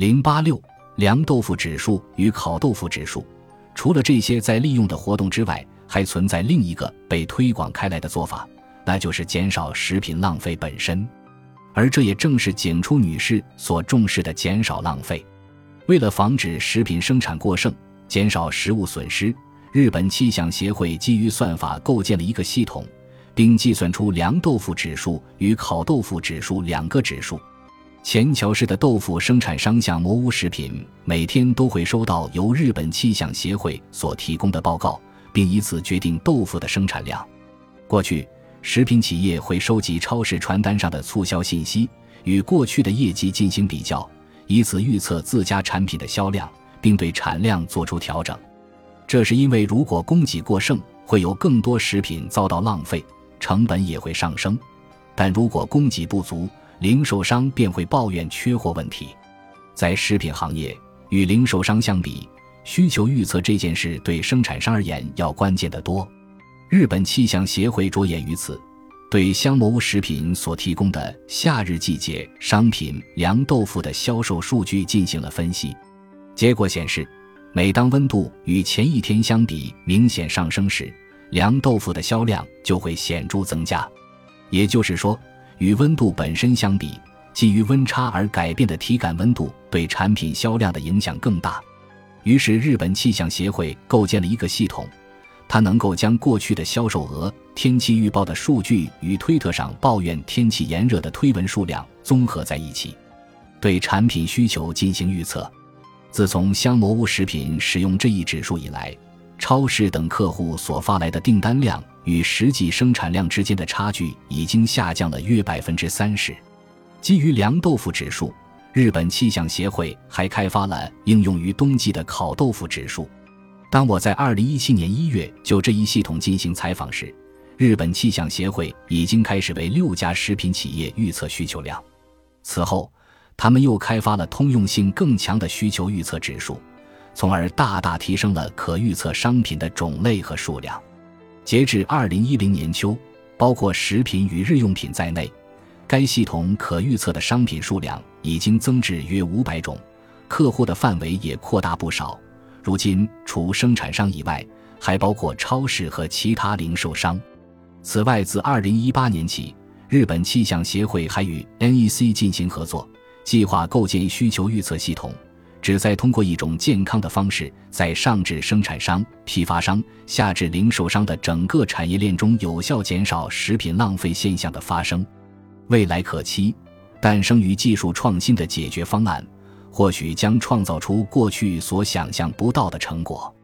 零八六凉豆腐指数与烤豆腐指数。除了这些在利用的活动之外，还存在另一个被推广开来的做法，那就是减少食品浪费本身。而这也正是景初女士所重视的减少浪费。为了防止食品生产过剩，减少食物损失，日本气象协会基于算法构建了一个系统，并计算出凉豆腐指数与烤豆腐指数两个指数。前桥市的豆腐生产商向魔屋食品每天都会收到由日本气象协会所提供的报告，并以此决定豆腐的生产量。过去，食品企业会收集超市传单上的促销信息，与过去的业绩进行比较，以此预测自家产品的销量，并对产量做出调整。这是因为，如果供给过剩，会有更多食品遭到浪费，成本也会上升；但如果供给不足，零售商便会抱怨缺货问题。在食品行业，与零售商相比，需求预测这件事对生产商而言要关键得多。日本气象协会着眼于此，对香茅屋食品所提供的夏日季节商品凉豆腐的销售数据进行了分析。结果显示，每当温度与前一天相比明显上升时，凉豆腐的销量就会显著增加。也就是说，与温度本身相比，基于温差而改变的体感温度对产品销量的影响更大。于是，日本气象协会构建了一个系统，它能够将过去的销售额、天气预报的数据与推特上抱怨天气炎热的推文数量综合在一起，对产品需求进行预测。自从香茅屋食品使用这一指数以来，超市等客户所发来的订单量。与实际生产量之间的差距已经下降了约百分之三十。基于凉豆腐指数，日本气象协会还开发了应用于冬季的烤豆腐指数。当我在二零一七年一月就这一系统进行采访时，日本气象协会已经开始为六家食品企业预测需求量。此后，他们又开发了通用性更强的需求预测指数，从而大大提升了可预测商品的种类和数量。截至二零一零年秋，包括食品与日用品在内，该系统可预测的商品数量已经增至约五百种，客户的范围也扩大不少。如今，除生产商以外，还包括超市和其他零售商。此外，自二零一八年起，日本气象协会还与 NEC 进行合作，计划构建需求预测系统。旨在通过一种健康的方式，在上至生产商、批发商、下至零售商的整个产业链中，有效减少食品浪费现象的发生。未来可期，诞生于技术创新的解决方案，或许将创造出过去所想象不到的成果。